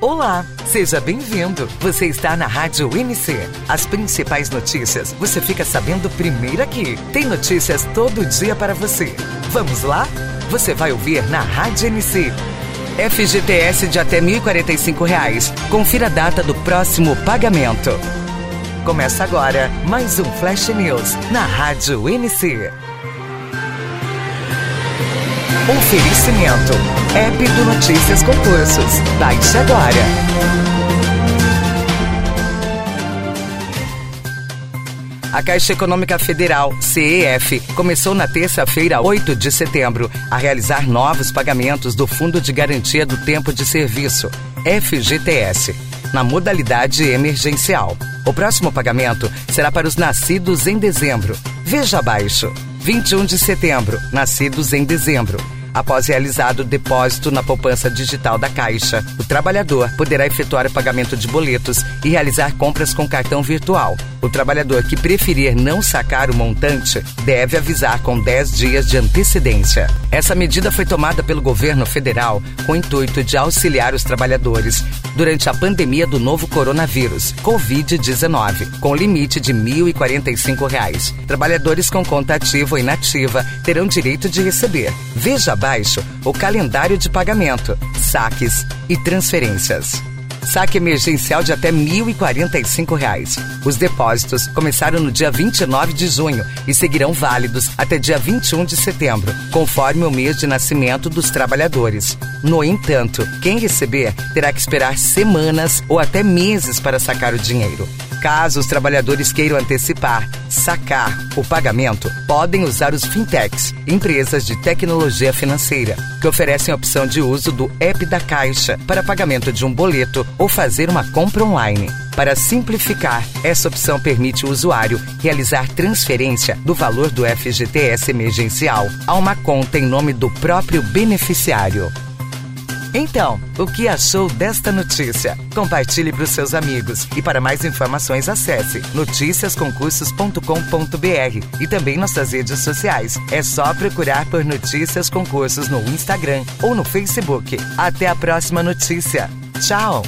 Olá, seja bem-vindo. Você está na Rádio NC. As principais notícias você fica sabendo primeiro aqui. Tem notícias todo dia para você. Vamos lá? Você vai ouvir na Rádio NC. FGTS de até R$ 1.045. Confira a data do próximo pagamento. Começa agora mais um Flash News na Rádio NC. Oferecimento. App do Notícias Concursos. Baixe agora. A Caixa Econômica Federal, CEF, começou na terça-feira, 8 de setembro, a realizar novos pagamentos do Fundo de Garantia do Tempo de Serviço, FGTS, na modalidade emergencial. O próximo pagamento será para os nascidos em dezembro. Veja abaixo. 21 de setembro, nascidos em dezembro. Após realizado o depósito na poupança digital da Caixa, o trabalhador poderá efetuar o pagamento de boletos e realizar compras com cartão virtual. O trabalhador que preferir não sacar o montante deve avisar com 10 dias de antecedência. Essa medida foi tomada pelo governo federal com o intuito de auxiliar os trabalhadores durante a pandemia do novo coronavírus, Covid-19, com limite de R$ 1.045. Trabalhadores com conta ativa ou inativa terão direito de receber. Veja abaixo o calendário de pagamento, saques e transferências. Saque emergencial de até R$ 1.045. Os depósitos começaram no dia 29 de junho e seguirão válidos até dia 21 de setembro, conforme o mês de nascimento dos trabalhadores. No entanto, quem receber terá que esperar semanas ou até meses para sacar o dinheiro. Caso os trabalhadores queiram antecipar, sacar o pagamento, podem usar os fintechs, empresas de tecnologia financeira, que oferecem a opção de uso do app da Caixa para pagamento de um boleto ou fazer uma compra online. Para simplificar, essa opção permite o usuário realizar transferência do valor do FGTS emergencial a uma conta em nome do próprio beneficiário. Então, o que achou desta notícia? Compartilhe para os seus amigos e para mais informações acesse noticiasconcursos.com.br e também nossas redes sociais. É só procurar por Notícias Concursos no Instagram ou no Facebook. Até a próxima notícia. Tchau!